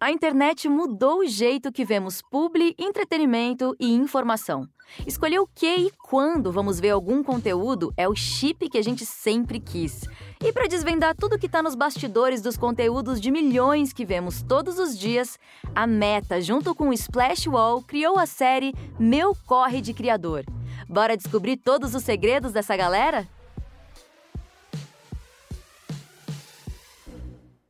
A internet mudou o jeito que vemos publi, entretenimento e informação. Escolher o que e quando vamos ver algum conteúdo é o chip que a gente sempre quis. E para desvendar tudo que está nos bastidores dos conteúdos de milhões que vemos todos os dias, a Meta, junto com o Splash Wall, criou a série Meu Corre de Criador. Bora descobrir todos os segredos dessa galera?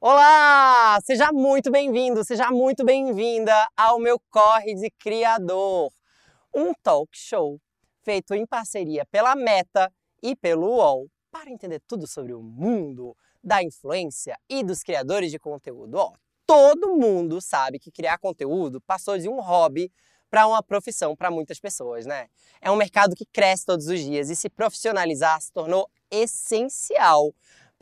Olá! Seja muito bem-vindo, seja muito bem-vinda ao meu Corre de Criador, um talk show feito em parceria pela Meta e pelo UOL para entender tudo sobre o mundo da influência e dos criadores de conteúdo. Ó, todo mundo sabe que criar conteúdo passou de um hobby para uma profissão para muitas pessoas, né? É um mercado que cresce todos os dias e se profissionalizar se tornou essencial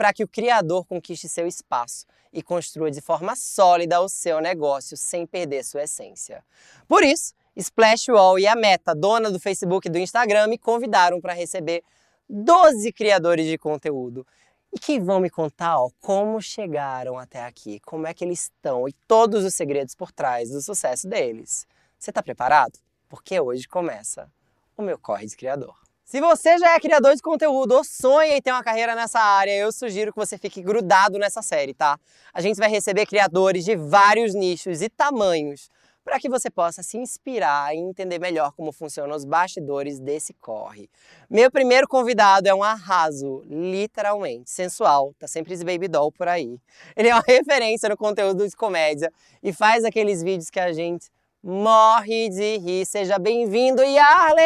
para que o criador conquiste seu espaço e construa de forma sólida o seu negócio sem perder sua essência. Por isso, Splash Wall e a Meta, dona do Facebook e do Instagram, me convidaram para receber 12 criadores de conteúdo e que vão me contar ó, como chegaram até aqui, como é que eles estão e todos os segredos por trás do sucesso deles. Você está preparado? Porque hoje começa o meu Corre de Criador. Se você já é criador de conteúdo ou sonha em ter uma carreira nessa área, eu sugiro que você fique grudado nessa série, tá? A gente vai receber criadores de vários nichos e tamanhos para que você possa se inspirar e entender melhor como funcionam os bastidores desse corre. Meu primeiro convidado é um arraso, literalmente, sensual, tá sempre esse baby doll por aí. Ele é uma referência no conteúdo de comédia e faz aqueles vídeos que a gente morre de rir. Seja bem-vindo, Yarley!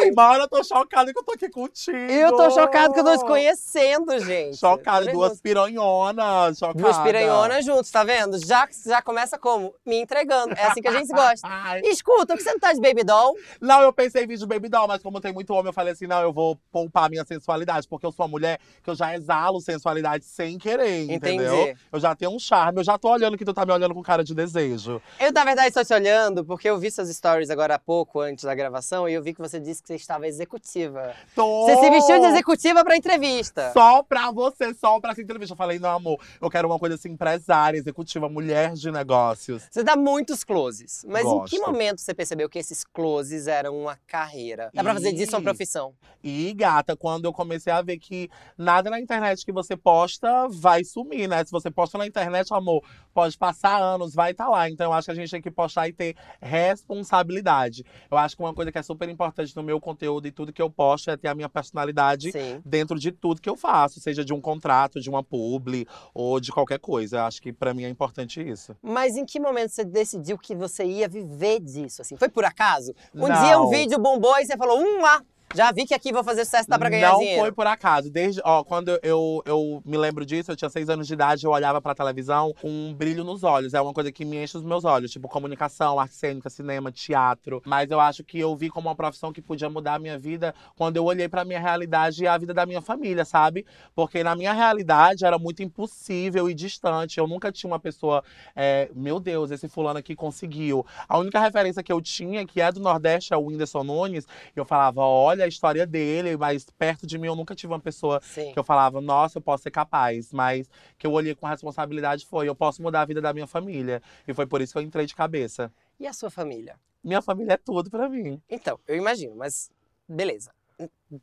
Ai, mano, eu tô chocada que eu tô aqui contigo. Eu tô chocado que eu tô te conhecendo, gente. Chocada, Tá duas piranhonas, chocada. Duas piranhonas juntos, tá vendo? Já, já começa como? Me entregando. É assim que a gente gosta. Ai. Escuta, por que você não tá de baby doll? Não, eu pensei em vídeo Baby Doll, mas como tem muito homem, eu falei assim, não, eu vou poupar minha sensualidade, porque eu sou uma mulher que eu já exalo sensualidade sem querer, Entendi. entendeu? Eu já tenho um charme, eu já tô olhando que tu tá me olhando com cara de desejo. Eu, na verdade, estou te olhando porque eu vi seus stories agora há pouco, antes da gravação, e eu vi que você disse que você estava executiva. Tô... Você se vestiu de executiva pra entrevista. Só pra você, só pra essa entrevista. Eu falei, não, amor, eu quero uma coisa assim, empresária, executiva, mulher de negócios. Você dá muitos closes. Mas em que Gosto. momento você percebeu que esses closes eram uma carreira? Dá pra fazer disso uma profissão. E, gata, quando eu comecei a ver que nada na internet que você posta vai sumir, né? Se você posta na internet, amor, pode passar anos, vai estar lá. Então eu acho que a gente tem que postar e ter responsabilidade. Eu acho que uma coisa que é super importante no meu conteúdo e tudo que eu posto é ter a minha personalidade Sim. dentro de tudo que eu faço, seja de um contrato, de uma publi ou de qualquer coisa. Eu acho que pra mim é importante isso. Mas em que momento você decidiu que você ia viver disso? Assim? Foi por acaso? Um Não. dia um vídeo bombou e você falou, ah, já vi que aqui vou fazer sucesso, dá pra ganhar não dinheiro. foi por acaso. Desde, ó, quando eu, eu me lembro disso, eu tinha seis anos de idade, eu olhava pra televisão com um brilho nos olhos. É uma coisa que me enche os meus olhos, tipo comunicação, arte cênica, cinema, teatro. Mas eu acho que eu vi como uma profissão que podia mudar a minha vida quando eu olhei pra minha realidade e a vida da minha família, sabe? Porque na minha realidade era muito impossível e distante. Eu nunca tinha uma pessoa, é, meu Deus, esse fulano aqui conseguiu. A única referência que eu tinha, que é do Nordeste, é o Whindersson Nunes, e eu falava, olha a história dele, mas perto de mim eu nunca tive uma pessoa Sim. que eu falava, nossa, eu posso ser capaz. Mas que eu olhei com responsabilidade foi, eu posso mudar a vida da minha família. E foi por isso que eu entrei de cabeça. E a sua família? Minha família é tudo pra mim. Então, eu imagino, mas beleza.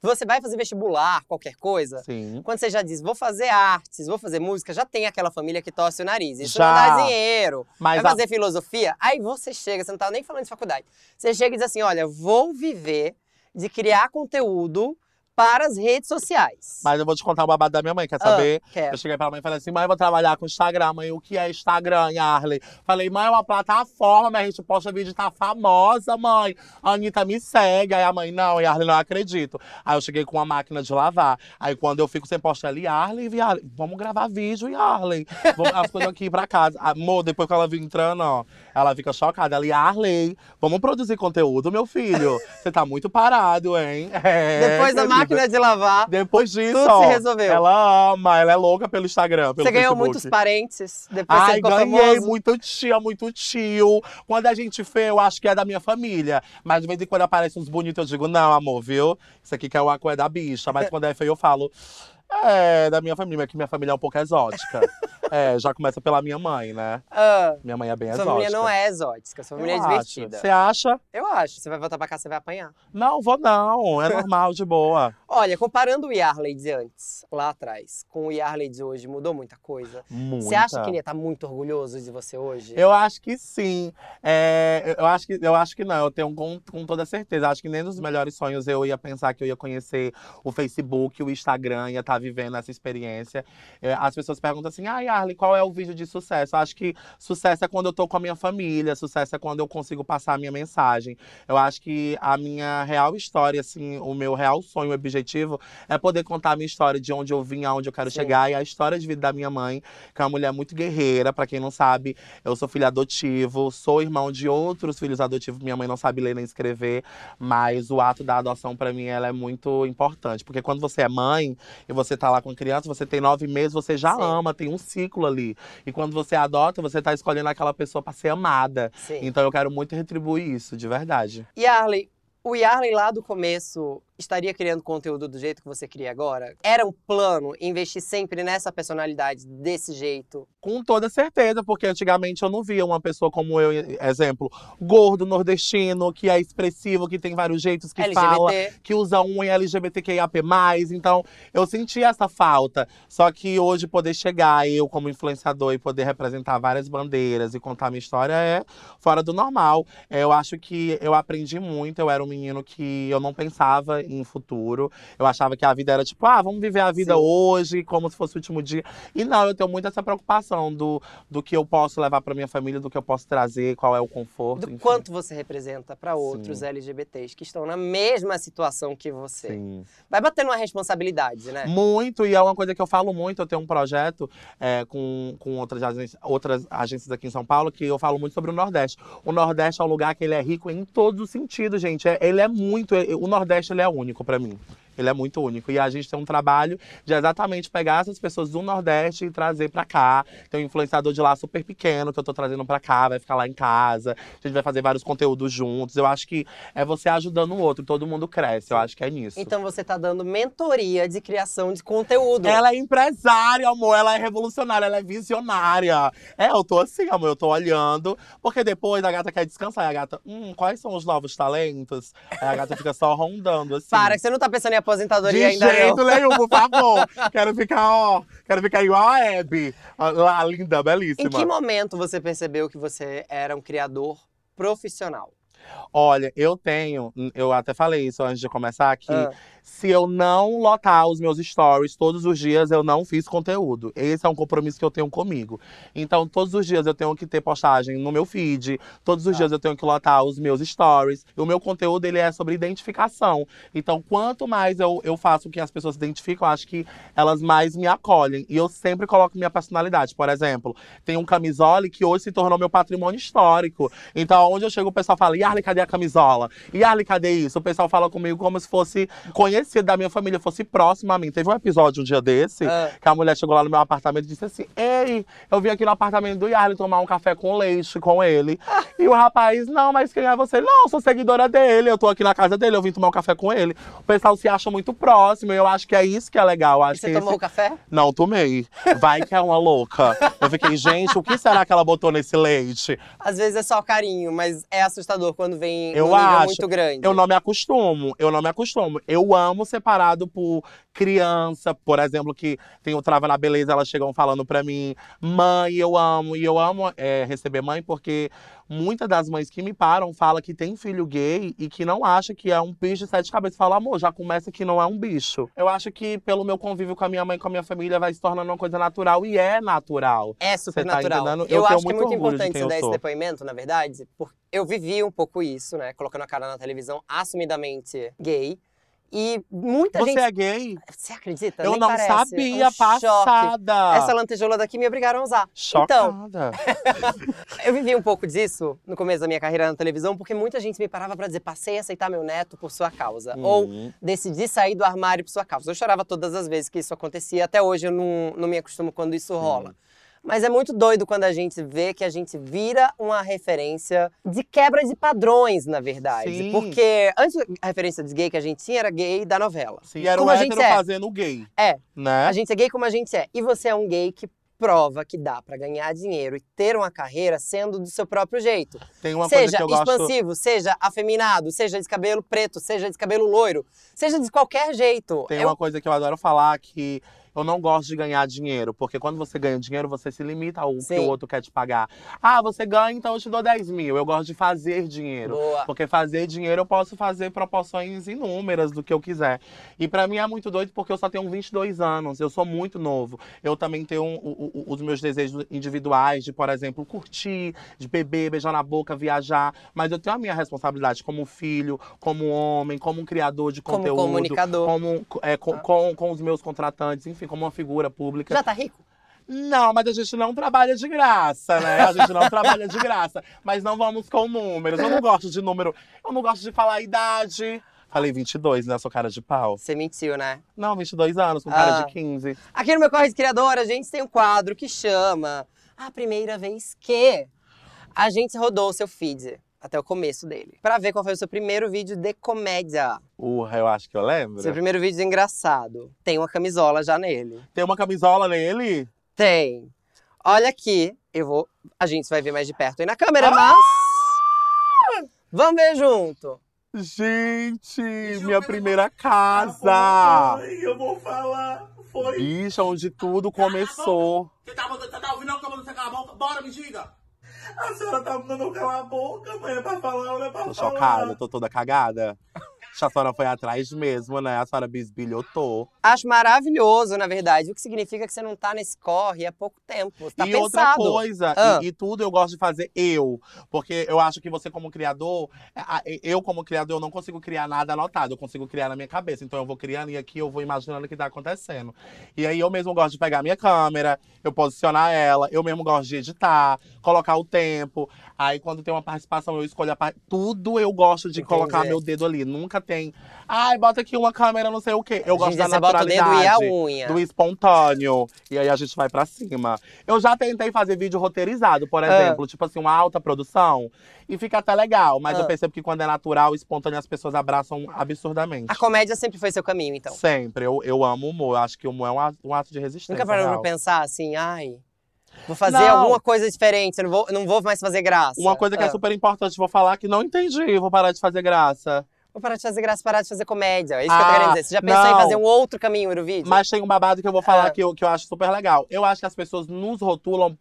Você vai fazer vestibular, qualquer coisa. Sim. Quando você já diz, vou fazer artes, vou fazer música, já tem aquela família que torce o nariz. Isso Já. não dá dinheiro. Mas vai a- fazer filosofia? Aí você chega, você não tá nem falando de faculdade. Você chega e diz assim: olha, vou viver de criar conteúdo para as redes sociais. Mas eu vou te contar o babado da minha mãe, quer Ah, saber? quero. Eu cheguei pra mãe e falei assim, mãe, eu vou trabalhar com Instagram. Mãe, o que é Instagram, Yarley? Falei, mãe, é uma plataforma, a gente posta vídeo, tá famosa, mãe. A Anitta me segue. Aí a mãe, não, Yarley, não acredito. Aí eu cheguei com uma máquina de lavar. Aí quando eu fico sem postar ali, Yarley, Yarley, vamos gravar vídeo, Yarley. Vamos, as coisas aqui pra casa. Amor, depois que ela viu entrando, ó, ela fica chocada. Ela, Yarley, vamos produzir conteúdo, meu filho. Você tá muito parado, hein? É, Depois da querida. Máquina de lavar, Depois disso, Tudo ó, se resolveu. Ela ama, ela é louca pelo Instagram, pelo você ganhou Facebook. muitos parentes, depois você Ai, ganhei famoso. muito tia, muito tio. Quando a gente vê, eu acho que é da minha família. Mas de vez em quando aparece uns bonitos, eu digo, não, amor, viu? Isso aqui que é o aco é da bicha. Mas quando é feio, eu falo. É, da minha família, que minha família é um pouco exótica. é, já começa pela minha mãe, né? Ah, Minha mãe é bem sua exótica. família não é exótica, sua família Eu é acho. divertida. Você acha? Eu acho. Você vai voltar pra cá, você vai apanhar. Não, vou não. É normal, de boa. Olha, comparando o Yarley de antes, lá atrás, com o Yarley de hoje, mudou muita coisa? Muita. Você acha que ele tá muito orgulhoso de você hoje? Eu acho que sim. É, eu, acho que, eu acho que não, eu tenho com, com toda certeza. Acho que nem nos melhores sonhos eu ia pensar que eu ia conhecer o Facebook, o Instagram, ia estar vivendo essa experiência. É, as pessoas perguntam assim: ah, Arley, qual é o vídeo de sucesso? Eu acho que sucesso é quando eu tô com a minha família, sucesso é quando eu consigo passar a minha mensagem. Eu acho que a minha real história, assim, o meu real sonho, o objetivo, é poder contar a minha história de onde eu vim, aonde eu quero Sim. chegar. E a história de vida da minha mãe, que é uma mulher muito guerreira, pra quem não sabe, eu sou filho adotivo, sou irmão de outros filhos adotivos. Minha mãe não sabe ler nem escrever, mas o ato da adoção pra mim ela é muito importante, porque quando você é mãe e você tá lá com criança, você tem nove meses, você já Sim. ama, tem um ciclo ali. E quando você adota, você tá escolhendo aquela pessoa pra ser amada. Sim. Então eu quero muito retribuir isso, de verdade. Yarley, o Yarley lá do começo estaria criando conteúdo do jeito que você cria agora? Era um plano investir sempre nessa personalidade desse jeito? Com toda certeza, porque antigamente eu não via uma pessoa como eu, exemplo, gordo, nordestino, que é expressivo, que tem vários jeitos que fala. LGBT? que usa um em LGBTQIAP+, então eu senti essa falta. Só que hoje poder chegar, eu como influenciador, e poder representar várias bandeiras e contar minha história é fora do normal. É, Eu acho que eu aprendi muito, eu era um menino que eu não pensava em futuro. Eu achava que a vida era tipo, ah, vamos viver a vida Sim. hoje, como se fosse o último dia. E não, eu tenho muito essa preocupação do, do que eu posso levar pra minha família, do que eu posso trazer, qual é o conforto. Do enfim. quanto você representa para outros LGBTs que estão na mesma situação que você? Sim. Vai bater numa responsabilidade, né? Muito, e é uma coisa que eu falo muito. Eu tenho um projeto é, com, com outras, agências, outras agências aqui em São Paulo que eu falo muito sobre o Nordeste. O Nordeste é um lugar que ele é rico em todos os sentidos, gente. É- ele é muito. é- o Nordeste ele é único pra mim. Ele é muito único. E a gente tem um trabalho de exatamente pegar essas pessoas do Nordeste e trazer pra cá. Tem um influenciador de lá super pequeno que eu tô trazendo pra cá, vai ficar lá em casa. A gente vai fazer vários conteúdos juntos. Eu acho que é você ajudando o outro, todo mundo cresce. Eu acho que é nisso. Então você tá dando mentoria de criação de conteúdo. Ela é empresária, amor. Ela é revolucionária, ela é visionária. É, eu tô assim, amor. Eu tô olhando. Porque depois a gata quer descansar. E a gata, hum, quais são os novos talentos? Aí a gata fica só rondando, assim. Para, que você não tá pensando em aposentadoria De ainda jeito não. nenhum, por favor. quero ficar, ó. Quero ficar igual a Abby. A, lá, linda, belíssima. Em que momento você percebeu que você era um criador profissional? Olha, eu tenho, eu até falei isso antes de começar, que Ah. Se eu não lotar os meus stories todos os dias, eu não fiz conteúdo. Esse é um compromisso que eu tenho comigo. Então, todos os dias eu tenho que ter postagem no meu feed, todos os Tá. dias eu tenho que lotar os meus stories. O meu conteúdo, ele é sobre identificação. Então, quanto mais eu, eu faço que as pessoas se identificam, eu acho que elas mais me acolhem. E eu sempre coloco minha personalidade. Por exemplo, tem um camisole que hoje se tornou meu patrimônio histórico. Então, onde eu chego, o pessoal fala, Yarley, cadê a camisola? Yarley, cadê isso? O pessoal fala comigo como se fosse conhecido da minha família, fosse próximo a mim. Teve um episódio um dia desse, Ah. que a mulher chegou lá no meu apartamento e disse assim, Ei, eu vim aqui no apartamento do Yarley tomar um café com leite com ele. E o rapaz, não, mas quem é você? Não, sou seguidora dele, eu tô aqui na casa dele, eu vim tomar um café com ele. O pessoal se acha muito próximo, e eu acho que é isso que é legal. Eu E Acho você tomou esse- o café? não, tomei. Vai que é uma louca. Eu fiquei, gente, o que será que ela botou nesse leite? Às vezes é só carinho, mas é assustador quando vem Eu um acho. muito grande. Eu não me acostumo, eu não me acostumo. Eu amo separado por criança, por exemplo, que tem o Trava na Beleza, elas chegam falando pra mim, mãe, eu amo. E eu amo é, receber mãe porque muitas das mães que me param falam que tem filho gay e que não acha que é um bicho de sete cabeças. Fala, amor, já começa que não é um bicho. Eu acho que pelo meu convívio com a minha mãe e com a minha família vai se tornando uma coisa natural e é natural. É super tá natural. entendendo? eu Eu acho que é muito de importante você dar esse depoimento, na verdade, porque eu vivi um pouco isso, né? Colocando a cara na televisão, assumidamente gay. E muita Você gente. é gay? Você acredita? Eu Nem não parece. sabia, É um choque. passada. Essa lantejola daqui me obrigaram a usar. Então, Chocada. eu vivi um pouco disso no começo da minha carreira na televisão, porque muita gente me parava pra dizer: passei a aceitar meu neto por sua causa. Ou Hum. decidi sair do armário por sua causa. Eu chorava todas as vezes que isso acontecia. Até hoje eu não, não me acostumo quando isso rola. Mas é muito doido quando a gente vê que a gente vira uma referência de quebra de padrões, na verdade. Sim. Porque antes a referência de gay que a gente tinha era gay da novela. Sim, era Como o a gente é. fazendo gay. É. Né? A gente é gay como a gente é. E você é um gay que prova que dá pra ganhar dinheiro e ter uma carreira sendo do seu próprio jeito. Tem uma coisa seja que eu gosto. expansivo, seja afeminado, seja de cabelo preto, seja de cabelo loiro, seja de qualquer jeito. Tem Eu- uma coisa que eu adoro falar que eu não gosto de ganhar dinheiro, porque quando você ganha dinheiro, você se limita ao que Sim. o outro quer te pagar. Ah, você ganha, então eu te dou 10 mil. Eu gosto de fazer dinheiro. Boa. Porque fazer dinheiro eu posso fazer proporções inúmeras do que eu quiser. E pra mim é muito doido porque eu só tenho 22 anos, eu sou muito novo. Eu também tenho um- o- o- os meus desejos individuais de, por exemplo, curtir, de beber, beijar na boca, viajar. Mas eu tenho a minha responsabilidade como filho, como homem, como um criador de Como conteúdo. comunicador. Como, é, com, com, com os meus contratantes, enfim, como uma figura pública. Já tá rico? Não, mas a gente não trabalha de graça, né? A gente não trabalha de graça. Mas não vamos com números. Eu não gosto de número. Eu não gosto de falar a idade. Falei 22, né? Sou cara de pau. Você mentiu, né? Não, 22 anos, com cara Ah. de 15. Aqui no meu Corre de Criador, a gente tem um quadro que chama A Primeira Vez Que. A gente rodou o seu feed até o começo dele. Pra ver qual foi o seu primeiro vídeo de comédia. Urra, eu acho que eu lembro. Seu primeiro vídeo engraçado. Tem uma camisola já nele. Tem uma camisola nele? Tem. Olha aqui, eu vou. A gente vai ver mais de perto aí na câmera, Ah! mas. Vamos ver junto. Gente, minha primeira casa. Ai, eu vou falar. Foi. Bicha, onde tudo começou. Você tá, você tá ouvindo a câmera você calar a boca? Bora, me diga. A senhora tá mandando calar a boca, mãe. É pra falar, não é pra Tô falar. chocada, tô toda cagada. A senhora foi atrás mesmo, né? A senhora bisbilhotou. Acho maravilhoso, na verdade. O que significa que você não tá nesse corre há pouco tempo. Você tá e pensado. outra coisa, Ah. e, e tudo eu gosto de fazer eu. Porque eu acho que você, como criador, a- eu, como criador, eu não consigo criar nada anotado, eu consigo criar na minha cabeça. Então eu vou criando e aqui eu vou imaginando o que tá acontecendo. E aí eu mesmo gosto de pegar a minha câmera, eu posicionar ela, eu mesmo gosto de editar, colocar o tempo. Aí quando tem uma participação, eu escolho a parte. Tudo eu gosto de Entendi. colocar meu dedo ali. Nunca tem. Ai, bota aqui uma câmera, não sei o quê. Eu gosto Gente, da você bota o dedo e a naturalidade unha. do espontâneo. E aí a gente vai pra cima. Eu já tentei fazer vídeo roteirizado, por Ah. exemplo, tipo assim, uma alta produção. E fica até legal, mas Ah. eu percebo que quando é natural, espontâneo, as pessoas abraçam absurdamente. A comédia sempre foi seu caminho, então. Sempre. Eu, eu amo o humor. Eu acho que o humor é um ato, de resistência. Nunca parou pra pensar assim, ai. Vou fazer Não. alguma coisa diferente, eu não vou, não vou mais fazer graça. Uma coisa que é Ah. super importante, vou falar que não entendi, vou parar de fazer graça. Vou parar de fazer graça, parar de fazer comédia. É isso que eu tô Ah, querendo dizer. Você já pensou em fazer um outro caminho no vídeo? Mas tem um babado que eu vou falar Ah. que, eu, que eu acho super legal. Eu acho que as pessoas nos rotulam,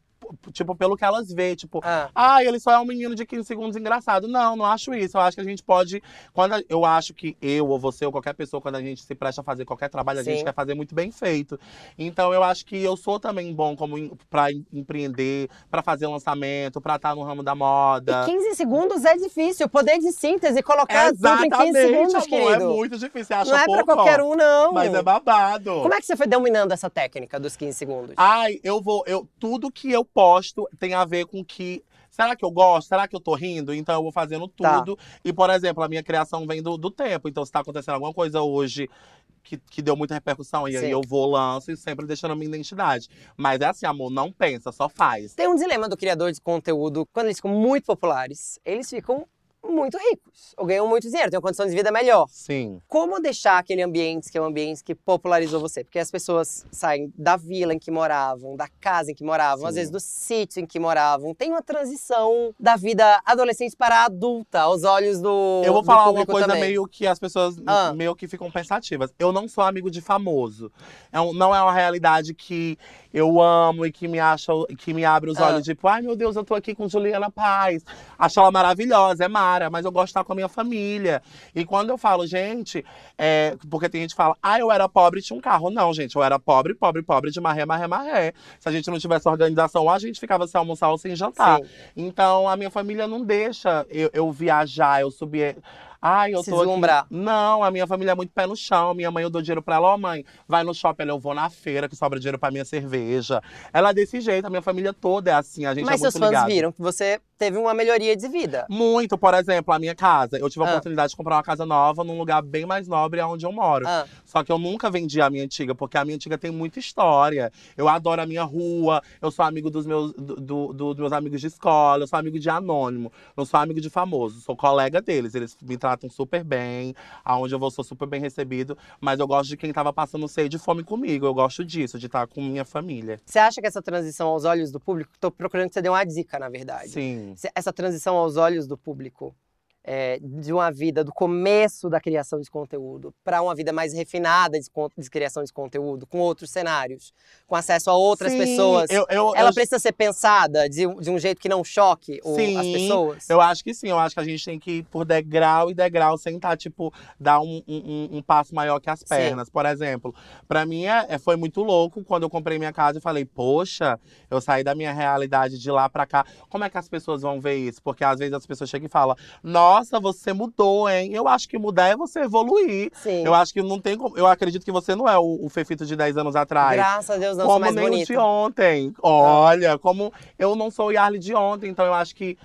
tipo, pelo que elas veem. Tipo, Ah, Ah, ele só é um menino de 15 segundos engraçado. Não, não acho isso. Eu acho que a gente pode. Quando a- eu acho que eu ou você ou qualquer pessoa, quando a gente se presta a fazer qualquer trabalho, a Sim. gente quer fazer muito bem feito. Então eu acho que eu sou também bom como em- pra em- empreender, pra fazer lançamento, pra estar no ramo da moda. E 15 segundos é difícil. Poder de síntese, colocar tudo em 15 segundos, amor, querido. É muito difícil. Você acha não é pouco, pra qualquer um, não. Mas é babado. Como é que você foi dominando essa técnica dos 15 segundos? Ai, eu vou. Eu, tudo que eu posto tem a ver com que. Será que eu gosto? Será que eu tô rindo? Então eu vou fazendo Tá. tudo. E, por exemplo, a minha criação vem do, do tempo. Então, se tá acontecendo alguma coisa hoje que, que deu muita repercussão, e Sim. aí eu vou, lanço e sempre deixando a minha identidade. Mas é assim, amor, não pensa, só faz. Tem um dilema do criador de conteúdo. Quando eles ficam muito populares, eles ficam muito ricos. Ou ganham muito dinheiro, têm uma condição de vida melhor. Sim. Como deixar aquele ambiente que é um ambiente que popularizou você? Porque as pessoas saem da vila em que moravam, da casa em que moravam, às Sim. vezes do sítio em que moravam. Tem uma transição da vida adolescente para adulta, aos olhos do Eu vou falar uma coisa também. meio que as pessoas Ah. meio que ficam pensativas. Eu não sou amigo de famoso. É um- não é uma realidade que eu amo e que me acha, que me abre os Ah. olhos, tipo, ai meu Deus, eu tô aqui com Juliana Paz. Acho ela maravilhosa, é Mara, mas eu gosto de estar com a minha família. E quando eu falo, gente, é, porque tem gente que fala, ah, eu era pobre e tinha um carro. Não, gente, eu era pobre, pobre, pobre de marré, marré, marré. Se a gente não tivesse organização, a gente ficava sem almoçar ou sem jantar. Sim. Então, a minha família não deixa eu, eu viajar, eu subir. Ai, eu Se tô aqui. deslumbrar. Não, a minha família é muito pé no chão. Minha mãe, eu dou dinheiro pra ela. Ó, mãe, vai no shopping, ela, eu vou na feira, que sobra dinheiro pra minha cerveja. Ela é desse jeito, a minha família toda é assim, a gente Mas é muito seus fãs ligado. viram que você teve uma melhoria de vida. Muito, por exemplo, a minha casa. Eu tive a Ah. oportunidade de comprar uma casa nova num lugar bem mais nobre onde eu moro. Ah, Só que eu nunca vendi a minha antiga, porque a minha antiga tem muita história. Eu adoro a minha rua, eu sou amigo dos meus, do- do- dos meus amigos de escola, eu sou amigo de anônimo, não sou amigo de famoso, sou colega deles. Eles me tratam super bem, aonde eu vou sou super bem recebido, mas eu gosto de quem tava passando sede e fome comigo. Eu gosto disso, de estar com minha família. você acha que essa transição aos olhos do público, tô procurando que você dê uma dica, na verdade. Sim. Essa transição aos olhos do público, é, de uma vida do começo da criação de conteúdo para uma vida mais refinada de, de criação de conteúdo, com outros cenários, com acesso a outras Sim, pessoas. Eu, eu, Ela eu- precisa ser pensada de, um- de um jeito que não choque o- as Sim, pessoas? Eu acho que sim, eu acho que a gente tem que ir por degrau e degrau, sem tá, tipo, dar um, um, um- passo maior que as Sim. pernas. Por exemplo, pra mim é, é- foi muito louco quando eu comprei minha casa e falei, poxa, eu saí da minha realidade de lá pra cá. Como é que as pessoas vão ver isso? Porque às vezes as pessoas chegam e falam, nossa, você mudou, hein? Eu acho que mudar é você evoluir. Sim. Eu acho que não tem como. Eu acredito que você não é o, o Fefito de 10 anos atrás. Graças a Deus não sou Como mais nem o de ontem. Olha, como eu não sou o Yarly de ontem, então eu acho que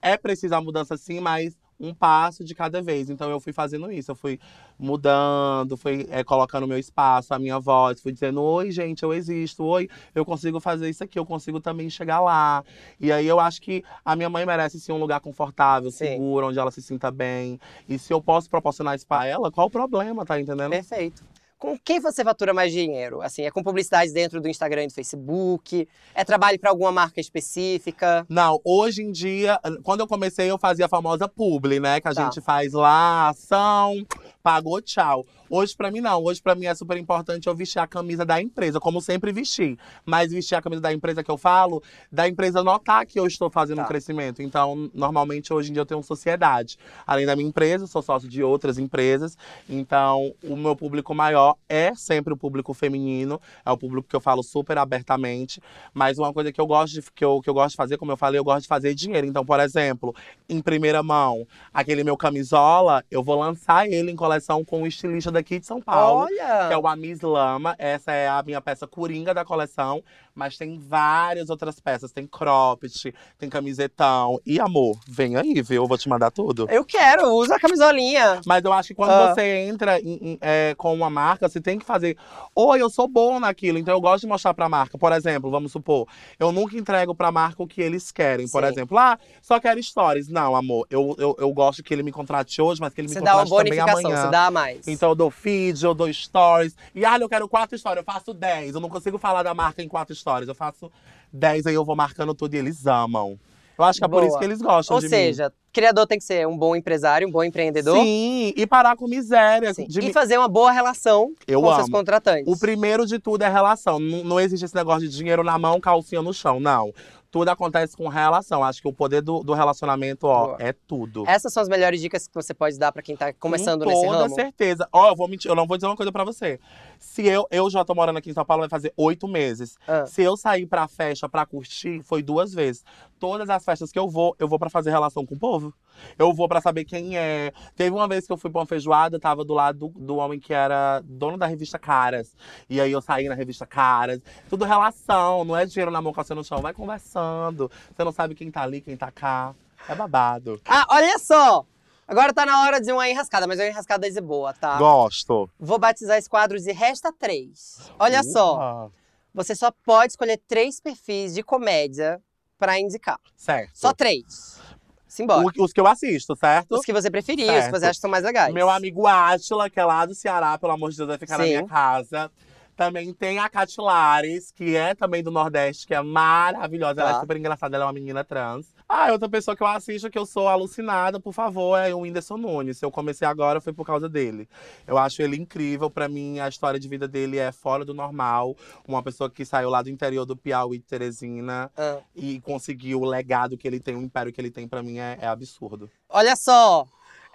é preciso a mudança sim, mas um passo de cada vez. Então eu fui fazendo isso, eu fui mudando, fui é, colocando meu espaço, a minha voz, fui dizendo: oi, gente, eu existo, oi, eu consigo fazer isso aqui, eu consigo também chegar lá. E aí eu acho que a minha mãe merece sim um lugar confortável, Sim. seguro, onde ela se sinta bem. E se eu posso proporcionar isso pra ela, qual o problema, tá entendendo? Perfeito. Com quem você fatura mais dinheiro? Assim, é com publicidade dentro do Instagram e do Facebook? É trabalho para alguma marca específica? Não, hoje em dia, quando eu comecei, eu fazia a famosa publi, né? Que a Tá. gente faz lá, ação, pagou, tchau. Hoje, pra mim, não. Hoje, pra mim, é super importante eu vestir a camisa da empresa, como sempre vesti. Mas vestir a camisa da empresa que eu falo, da empresa notar que eu estou fazendo Tá. um crescimento. Então, normalmente, hoje em dia, eu tenho sociedade. Além da minha empresa, eu sou sócio de outras empresas. Então, o meu público maior é sempre o público feminino. É o público que eu falo super abertamente. Mas uma coisa que eu gosto de, que eu, que eu gosto de fazer, como eu falei, eu gosto de fazer dinheiro. Então, por exemplo, em primeira mão, aquele meu camisola, eu vou lançar ele em coleção com o estilista daqui de São Paulo. Olha! Que é o Amis Lama. Essa é a minha peça coringa da coleção. Mas tem várias outras peças. Tem cropped, tem camisetão. E amor, vem aí, viu? Eu vou te mandar tudo. Eu quero, usa a camisolinha. Mas eu acho que quando Ah. você entra em- em- é, com uma marca, você tem que fazer. Oi, eu sou bom naquilo, então eu gosto de mostrar pra marca. Por exemplo, vamos supor, eu nunca entrego pra marca o que eles querem. Por Sim. exemplo, ah, só quero stories. Não, amor, eu, eu, eu gosto que ele me contrate hoje, mas que ele me Você dá uma contrate também bonificação, amanhã. você dá mais. Então eu dou feed, eu dou stories. E ah, eu quero quatro stories, eu faço dez. Eu não consigo falar da marca em quatro stories. Eu faço dez, aí eu vou marcando tudo e eles amam. Eu acho que é por isso que eles gostam Ou de mim. seja, criador tem que ser um bom empresário, um bom empreendedor. Sim, e parar com miséria. Sim. de E mim. fazer uma boa relação Eu com seus amo. contratantes. O primeiro de tudo é relação. Não, não existe esse negócio de dinheiro na mão, calcinha no chão. Não. Tudo acontece com relação. Acho que o poder do, do relacionamento, ó, Boa. é tudo. Essas são as melhores dicas que você pode dar pra quem tá começando com nesse toda ramo. certeza. Ó, eu vou mentir, eu não vou dizer uma coisa pra você. Se eu, eu já tô morando aqui em São Paulo, vai fazer oito meses. Ah. Se eu sair pra festa pra curtir, foi duas vezes. Todas as festas que eu vou, eu vou pra fazer relação com o povo. Eu vou pra saber quem é. Teve uma vez que eu fui pra uma feijoada, tava do lado do, do homem que era dono da revista Caras. E aí eu saí na revista Caras. Tudo relação, não é dinheiro na mão, calça no chão. Vai conversando. Você não sabe quem tá ali, quem tá cá. É babado. Ah, olha só! Agora tá na hora de uma enrascada, mas é uma enrascada dizer boa, tá? Gosto. Vou batizar esse quadro de Resta Três. Olha só, Ufa. você só pode escolher três perfis de comédia pra indicar. Certo. Só três. Simbora. O- os que eu assisto, certo? Os que você preferir, os que Certo. você acha que são mais legais. Meu amigo Átila, que é lá do Ceará, pelo amor de Deus, vai ficar na Sim. minha casa. Também tem a Catilares, que é também do Nordeste, que é maravilhosa. Ela Tá. é super engraçada, ela é uma menina trans. Ah, outra pessoa que eu assisto que eu sou alucinada, por favor, é o Whindersson Nunes. Se eu comecei agora, foi por causa dele. Eu acho ele incrível. Pra mim, a história de vida dele é fora do normal. Uma pessoa que saiu lá do interior do Piauí de Teresina Ah. e conseguiu o legado que ele tem, o império que ele tem, pra mim, é, é absurdo. Olha só.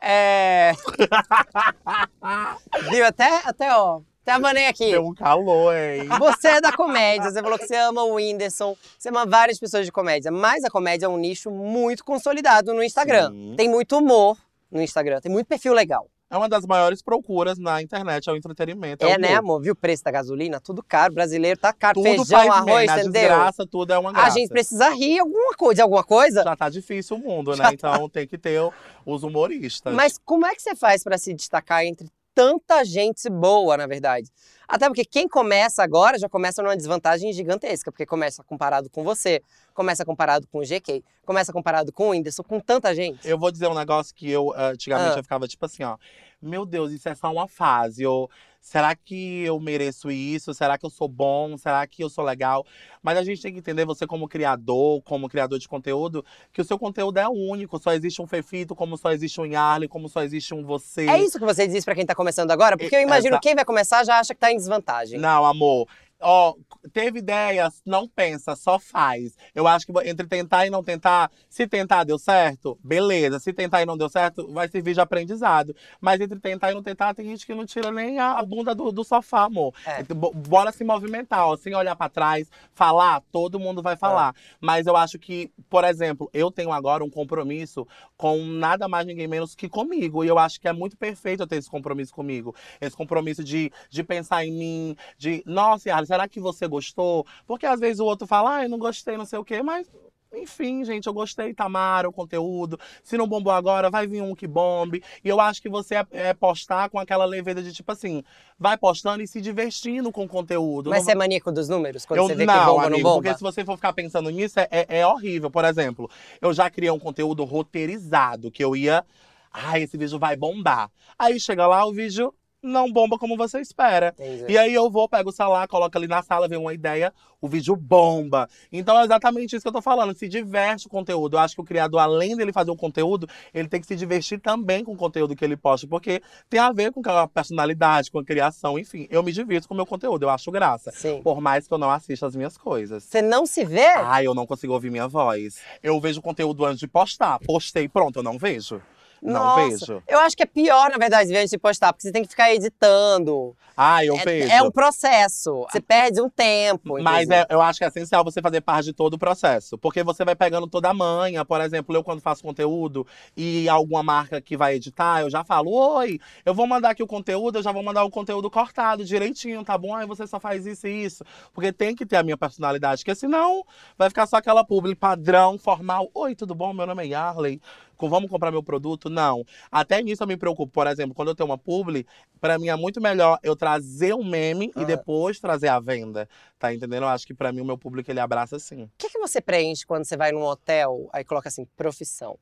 É. Viu? Até, até, ó. Até abanei aqui. Deu um calor, hein? Você é da comédia, você falou que você ama o Whindersson, você ama várias pessoas de comédia, mas a comédia é um nicho muito consolidado no Instagram. Sim. Tem muito humor no Instagram, tem muito perfil legal. É uma das maiores procuras na internet, é o entretenimento. É, o né, amor? Viu o preço da gasolina? Tudo caro. Brasileiro tá caro. Tudo Feijão, faz arroz, bem, entendeu? desgraça, tudo é uma A graça. gente precisa rir alguma coisa, de alguma coisa. Já tá difícil o mundo, né? Já tá. Então tem que ter os humoristas. Mas como é que você faz pra se destacar entre tanta gente boa, na verdade? Até porque quem começa agora já começa numa desvantagem gigantesca, porque começa comparado com você, começa comparado com o GK, começa comparado com o Whindersson, com tanta gente. Eu vou dizer um negócio que eu, ah, antigamente, Ah. eu ficava tipo assim, ó. Meu Deus, isso é só uma fase. Ou será que eu mereço isso? Será que eu sou bom? Será que eu sou legal? Mas a gente tem que entender, você como criador, como criador de conteúdo, que o seu conteúdo é único. Só existe um Fefito, como só existe um Yarley, como só existe um você. É isso que você diz pra quem tá começando agora? Porque eu imagino Exa- quem vai começar já acha que tá em desvantagem. Não, amor. Ó, teve ideias, não pensa, só faz. Eu acho que entre tentar e não tentar, se tentar deu certo, beleza. Se tentar e não deu certo, vai servir de aprendizado. Mas entre tentar e não tentar, tem gente que não tira nem a bunda do, do sofá, amor. É. Bo- Bora se movimentar, ó, sem olhar pra trás, falar, todo mundo vai falar. Mas eu acho que, por exemplo, eu tenho agora um compromisso com nada mais ninguém menos que comigo. E eu acho que é muito perfeito eu ter esse compromisso comigo. Esse compromisso de, de pensar em mim, de, nossa, Yara, será que você gostou? Porque às vezes o outro fala, ai, não gostei, não sei o quê, mas. Enfim, gente, eu gostei, Tamara, o conteúdo. Se não bombou agora, vai vir um que bombe. E eu acho que você é, é postar com aquela leveza de tipo assim, vai postando e se divertindo com o conteúdo. Mas Não você é maníaco dos números? Quando eu você vê não, que bomba amigo, não bomba? porque se você for ficar pensando nisso, é, é- é horrível. Por exemplo, eu já criei um conteúdo roteirizado, que eu ia. Ai, esse vídeo vai bombar. Aí chega lá, o vídeo não bomba como você espera. Entendi. E aí eu vou, pego o celular, coloco ali na sala, vem uma ideia, o vídeo bomba. Então é exatamente isso que eu tô falando. Se diverte o conteúdo. Eu acho que o criador, além dele fazer o conteúdo, ele tem que se divertir também com o conteúdo que ele posta. Porque tem a ver com a personalidade, com a criação, enfim. Eu me divirto com o meu conteúdo, eu acho graça. Sim. Por mais que eu não assista as minhas coisas. Você não se vê? Ai, eu não consigo ouvir minha voz. Eu vejo o conteúdo antes de postar. Postei, pronto, eu não vejo. Não Nossa, vejo. Eu acho que é pior, na verdade, ver antes de postar, porque você tem que ficar editando. Ai, eu é, vejo. é um processo. Você perde um tempo. Mas é- eu acho que é essencial você fazer parte de todo o processo. Porque você vai pegando toda a manha. Por exemplo, eu quando faço conteúdo e alguma marca que vai editar, eu já falo: Oi, eu vou mandar aqui o conteúdo, eu já vou mandar o conteúdo cortado direitinho, tá bom? Aí você só faz isso e isso. Porque tem que ter a minha personalidade, porque senão vai ficar só aquela publi padrão, formal. Oi, tudo bom? Meu nome é Yarley. Com- Vamos comprar meu produto? Não. Até nisso eu me preocupo. Por exemplo, quando eu tenho uma publi, pra mim é muito melhor eu trazer um meme Ah. e depois trazer a venda. Tá entendendo? Eu acho que pra mim o meu público ele abraça assim. O que, que você preenche quando você vai num hotel, aí coloca assim, profissão?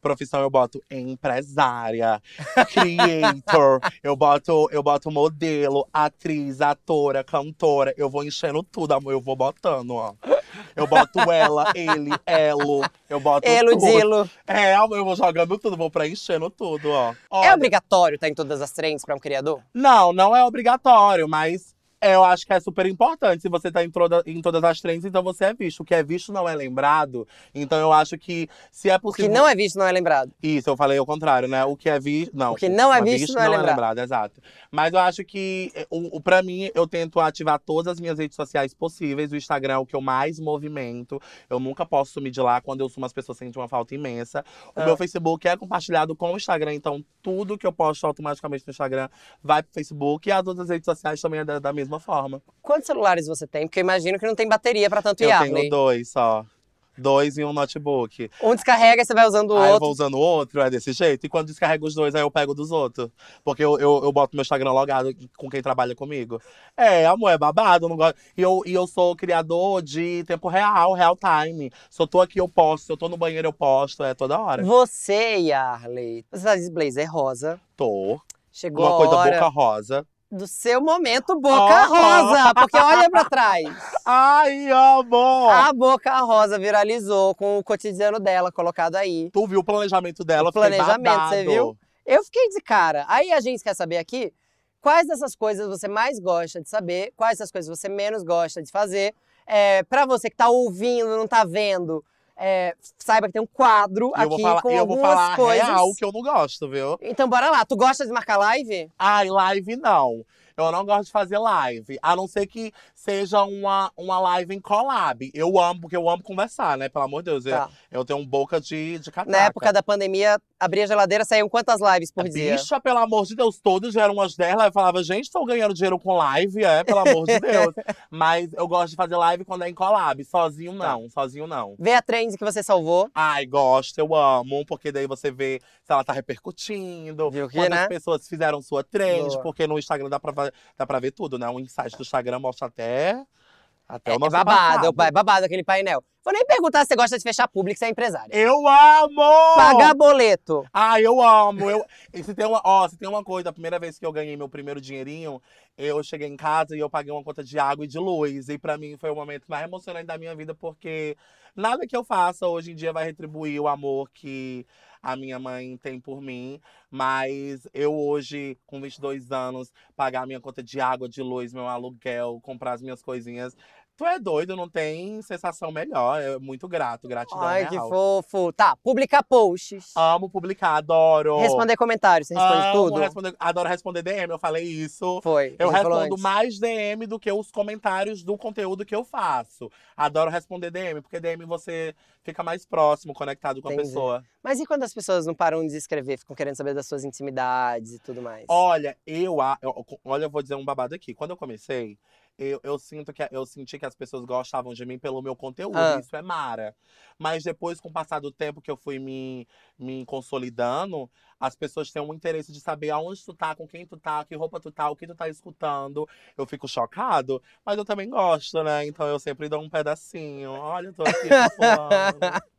Profissão eu boto empresária, creator, eu boto, eu boto modelo, atriz, atora, cantora. Eu vou enchendo tudo, amor. Eu vou botando, ó. Eu boto ela, ele, elo. Eu boto Elo, tudo. Dilo. É, eu vou jogando tudo, vou preenchendo tudo, ó. É Olha, obrigatório estar em todas as trends pra um criador? Não, não é obrigatório, mas é, eu acho que é super importante. Se você tá em, toda- em todas as trends, então você é visto. O que é visto não é lembrado. Então eu acho que se é O que possível. não é visto não é lembrado. Isso, eu falei ao contrário, né? O que é visto. Não. O que não é mas visto não é lembrado. exato. Mas eu acho que, o, o, pra mim, eu tento ativar todas as minhas redes sociais possíveis. O Instagram é o que eu mais movimento. Eu nunca posso sumir de lá. Quando eu sumo, as pessoas sentem uma falta imensa. O Ah. meu Facebook é compartilhado com o Instagram. Então, tudo que eu posto automaticamente no Instagram vai pro Facebook. E as outras redes sociais também é da, da mesma forma. Quantos celulares você tem? Porque eu imagino que não tem bateria pra tanto eu Yarley. tenho dois só. Dois e um notebook. Um descarrega e você vai usando o Aí eu outro. vou usando o outro, é desse jeito. E quando descarrego os dois, aí eu pego dos outros. Porque eu, eu, eu boto meu Instagram logado com quem trabalha comigo. É, amor, é babado. eu Não gosto. E, eu, e eu sou criador de tempo real, real time. Se eu tô aqui, eu posto. Se eu tô no banheiro, eu posto. É toda hora. Você, Yarley, você tá de blazer rosa. Tô. Chegou Uma a coisa hora boca rosa. Do seu momento boca Oh. rosa. Porque olha pra trás. Ai, amor! A boca rosa viralizou com o cotidiano dela colocado aí. Tu viu o planejamento dela? O planejamento, você viu? Eu fiquei de cara. Aí a gente quer saber aqui quais dessas coisas você mais gosta de saber, quais dessas coisas você menos gosta de fazer. É, para você que tá ouvindo, não tá vendo, é, saiba que tem um quadro E eu aqui falar, com eu vou algumas falar coisas. real que eu não gosto, viu? Então bora lá. Tu gosta de marcar live? Ai, live não. eu não gosto de fazer live. A não ser que seja uma, uma live em collab. Eu amo, porque eu amo conversar, né? Pelo amor de Deus. Tá. Eu, eu tenho um boca de, de catraca. Na época da pandemia, abria a geladeira, saíam quantas lives por dia? Bicha, pelo amor de Deus, todos já eram umas 10 lives. Eu falava, gente, estão ganhando dinheiro com live, é, pelo amor de Deus. Mas eu gosto de fazer live quando é em collab. Sozinho, Tá. não. Sozinho, não. Vê a trend que você salvou. Ai, gosto, eu amo, porque daí você vê se ela tá repercutindo, Viu que, quantas né? pessoas fizeram sua trend, Boa. porque no Instagram dá pra, dá pra ver tudo, né? O insight do Instagram mostra até, até É o nosso babado, passado. é babado aquele painel. Vou nem perguntar se você gosta de fechar público, se é empresária. Eu amo! Pagar boleto. Ah, eu amo. Eu... E se tem uma, ó, se tem uma coisa, a primeira vez que eu ganhei meu primeiro dinheirinho, eu cheguei em casa e eu paguei uma conta de água e de luz. E pra mim foi o momento mais emocionante da minha vida, porque nada que eu faça hoje em dia vai retribuir o amor que a minha mãe tem por mim. Mas eu hoje, com 22 anos, pagar minha conta de água, de luz, meu aluguel, comprar as minhas coisinhas. Tu é doido, não tem sensação melhor. É muito grato, gratidão Ai, que real. fofo. Tá, publicar posts. Amo publicar, adoro. Responder comentários, você responde Amo tudo? responder- adoro responder DM, eu falei isso. Foi. Eu respondo mais DM do que os comentários do conteúdo que eu faço. Adoro responder DM, porque DM você fica mais próximo, conectado com a Entendi. pessoa. Mas e quando as pessoas não param de escrever, ficam querendo saber das suas intimidades e tudo mais? Olha, eu, a- eu- olha, eu vou dizer um babado aqui. Quando eu comecei, eu, eu sinto que eu senti que as pessoas gostavam de mim pelo meu conteúdo. Ah. Isso é mara. Mas depois, com o passar do tempo que eu fui me, me consolidando, as pessoas têm um interesse de saber aonde tu tá, com quem tu tá, que roupa tu tá, o que tu tá escutando. Eu fico chocado, mas eu também gosto, né? Então eu sempre dou um pedacinho. Olha, eu tô aqui falando.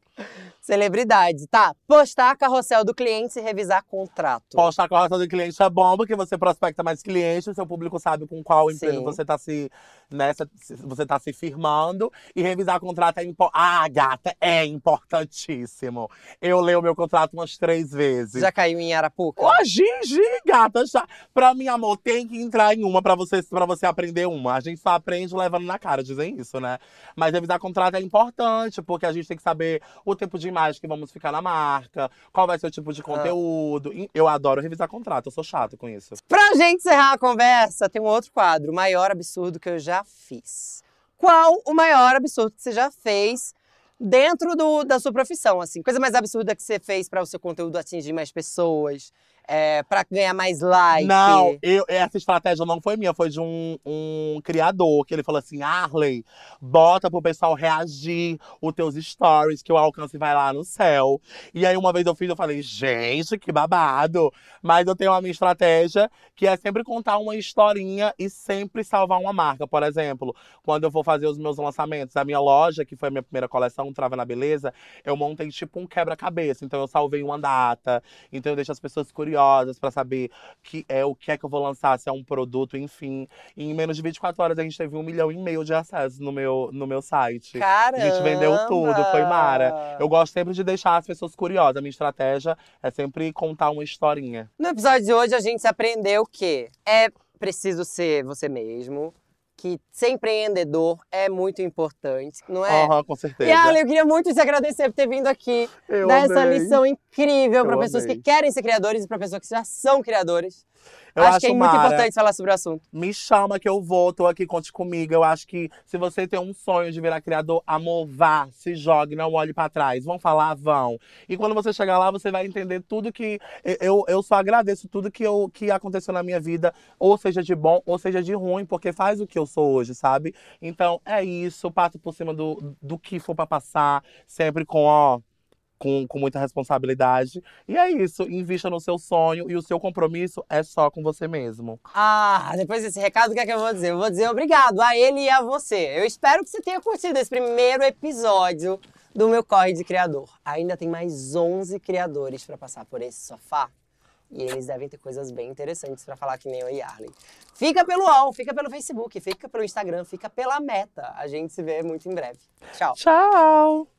Celebridades. Tá, postar carrossel do cliente e revisar contrato. Postar relação do cliente é bom, porque você prospecta mais clientes, o seu público sabe com qual empresa Sim. você tá se, nessa, você tá se firmando. E revisar contrato é importante. Ah, gata, é importantíssimo. Eu leio o meu contrato umas três vezes. Já caiu em Arapuca? Ô, Gigi, gata, já. Pra mim, amor, tem que entrar em uma pra você, pra você aprender uma. A gente só aprende levando na cara, dizem isso, né? Mas revisar contrato é importante, porque a gente tem que saber o tempo de imagem que vamos ficar na marca, qual vai ser o tipo de conteúdo. E Eu adoro revisar contrato, eu sou chato com isso. Pra gente encerrar a conversa, tem um outro quadro, o maior absurdo que eu já fiz. Qual o maior absurdo que você já fez dentro do- da sua profissão, assim? Coisa mais absurda que você fez para o seu conteúdo atingir mais pessoas, é, para ganhar mais like? Não, eu, essa estratégia não foi minha, foi de um, um criador, que ele falou assim, Arley, bota pro pessoal reagir os teus stories, que o alcance vai lá no céu. E aí uma vez eu fiz, eu falei, gente, que babado. Mas eu tenho a minha estratégia, que é sempre contar uma historinha e sempre salvar uma marca. Por exemplo, quando eu vou fazer os meus lançamentos, a minha loja, que foi a minha primeira coleção, Trava na Beleza, eu montei tipo um quebra-cabeça. Então eu salvei uma data, então eu deixo as pessoas curiosas pra saber que é o que é que eu vou lançar, se é um produto, enfim. E em menos de 24 horas a gente teve um milhão e meio de acessos no meu, no meu site. Caramba! A gente vendeu tudo, foi mara. Eu gosto sempre de deixar as pessoas curiosas. A minha estratégia é sempre contar uma historinha. No episódio de hoje a gente aprendeu que é preciso ser você mesmo, que ser empreendedor é muito importante, não é? Aham, com certeza. E Ale, eu queria muito te agradecer por ter vindo aqui, Eu dar essa lição incrível para pessoas amei. que querem ser criadores e para pessoas que já são criadores. Eu acho, acho, que é muito Mara, importante falar sobre o assunto. Me chama que eu vou, tô aqui, conte comigo. Eu acho que se você tem um sonho de virar criador, amor, vá, se jogue, não olhe pra trás. Vão falar, vão. E quando você chegar lá, você vai entender tudo que. Eu, eu só agradeço tudo que, eu, que aconteceu na minha vida, ou seja de bom, ou seja de ruim, porque faz o que eu sou hoje, sabe? Então é isso, passo por cima do, do que for pra passar, sempre com, ó. Com, com muita responsabilidade. E é isso, invista no seu sonho e o seu compromisso é só com você mesmo. Ah, depois desse recado, o que é que eu vou dizer? Eu vou dizer obrigado a ele e a você. Eu espero que você tenha curtido esse primeiro episódio do meu Corre de Criador. Ainda tem mais 11 criadores para passar por esse sofá. E eles devem ter coisas bem interessantes para falar que nem eu e Arlen. Fica pelo UOL, fica pelo Facebook, fica pelo Instagram, fica pela Meta. A gente se vê muito em breve. Tchau. Tchau!